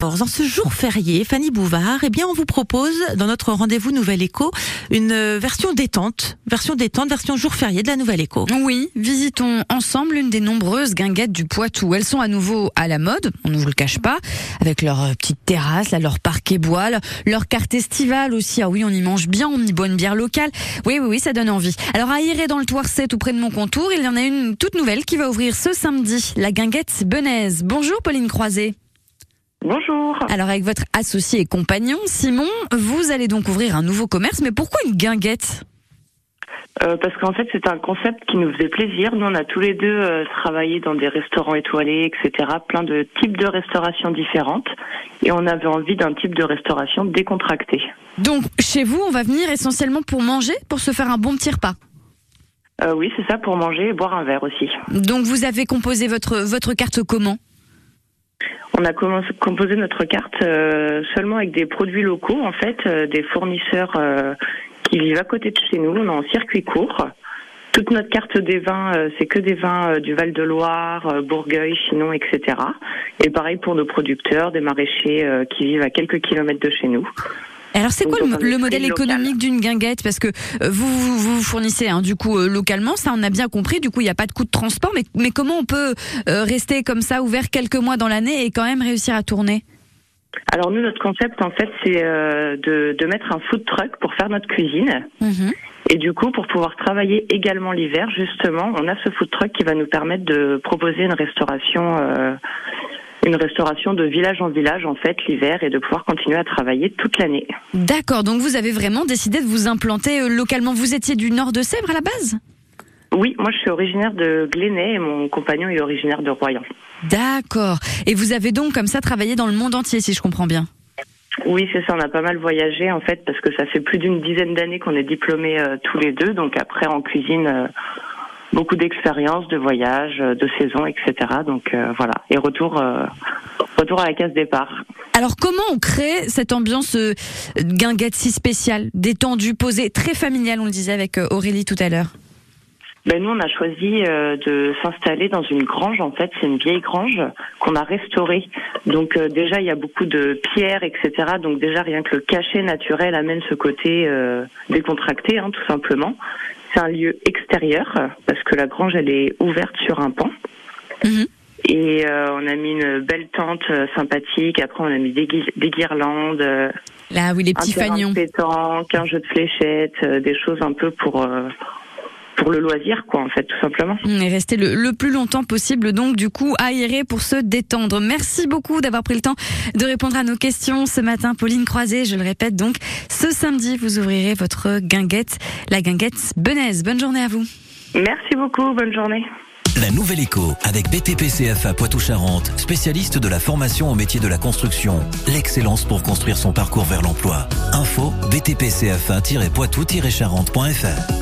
Dans ce jour férié, Fanny Bouvard, eh bien, on vous propose, dans notre rendez-vous Nouvelle Écho, une euh, version détente, version détente, version jour férié de la Nouvelle Écho. Oui, visitons ensemble une des nombreuses guinguettes du Poitou. Elles sont à nouveau à la mode, on ne vous le cache pas, avec leur euh, petite terrasse, là, leur parquet bois, leur carte estivale aussi. Ah oui, on y mange bien, on y boit une bière locale. Oui, oui, oui, ça donne envie. Alors, à Iré, dans le Toircet, tout près de mon contour, il y en a une toute nouvelle qui va ouvrir ce samedi, la guinguette Benaise. Bonjour, Pauline Croiset. Bonjour. Alors avec votre associé et compagnon Simon, vous allez donc ouvrir un nouveau commerce, mais pourquoi une guinguette? Euh, parce qu'en fait, c'est un concept qui nous faisait plaisir. Nous, on a tous les deux euh, travaillé dans des restaurants étoilés, etc. Plein de types de restauration différentes. Et on avait envie d'un type de restauration décontracté. Donc, chez vous, on va venir essentiellement pour manger, pour se faire un bon petit repas? Euh, Oui, c'est ça, pour manger et boire un verre aussi. Donc, vous avez composé votre, votre carte comment? On a composé notre carte euh, seulement avec des produits locaux, en fait, euh, des fournisseurs euh, qui vivent à côté de chez nous. On est en circuit court. Toute notre carte des vins, c'est que des vins du Val-de-Loire, Bourgueil, Chinon, etc. Et pareil pour nos producteurs, des maraîchers qui vivent à quelques kilomètres de chez nous. Alors c'est quoi le, modèle économique d'une guinguette? Parce que euh, vous vous, fournissez hein, du coup euh, localement, ça on a bien compris. Du coup il n'y a pas de coût de transport, mais, mais comment on peut euh, rester comme ça ouvert quelques mois dans l'année et quand même réussir à tourner? Alors nous, notre concept, en fait, c'est de, de, mettre un food truck pour faire notre cuisine. Mhm. Et du coup, pour pouvoir travailler également l'hiver, justement, on a ce food truck qui va nous permettre de proposer une restauration une restauration de village en village en fait l'hiver et de pouvoir continuer à travailler toute l'année. D'accord, donc vous avez vraiment décidé de vous implanter euh, localement. Vous étiez du nord de Sèvres à la base? Oui, moi je suis originaire de Glénay et mon compagnon est originaire de Royan. D'accord. Et vous avez donc comme ça travaillé dans le monde entier si je comprends bien? Oui, c'est ça. On a pas mal voyagé en fait parce que ça fait plus d'une dizaine d'années qu'on est diplômés euh, tous les deux. Donc après en cuisine, euh, beaucoup d'expériences, de voyages, de saisons, etc. Donc euh, voilà, et retour, euh, retour à la case départ. Alors comment on crée cette ambiance euh, guinguette si spéciale, détendue, posée, très familiale, on le disait avec Aurélie tout à l'heure? Ben nous, on a choisi de s'installer dans une grange. En fait, c'est une vieille grange qu'on a restaurée. Donc déjà, il y a beaucoup de pierres, etc. Donc déjà, rien que le cachet naturel amène ce côté décontracté, hein, tout simplement. C'est un lieu extérieur parce que la grange elle est ouverte sur un pan. Mhm. Et euh, on a mis une belle tente euh, sympathique. Après, on a mis des, guirlandes. Là, oui, les petits fanions. Un jeu de fléchettes, euh, des choses un peu pour pour le loisir, quoi, en fait, tout simplement. Et rester le, plus longtemps possible, donc, du coup, aéré pour se détendre. Merci beaucoup d'avoir pris le temps de répondre à nos questions ce matin. Pauline Croisé, je le répète, donc, ce samedi, vous ouvrirez votre guinguette, la guinguette Benaise. Bonne journée à vous. Merci beaucoup, bonne journée. La Nouvelle Écho avec BTP-CFA Poitou-Charentes, spécialiste de la formation au métier de la construction. L'excellence pour construire son parcours vers l'emploi. Info btpcfa-poitou-charentes.fr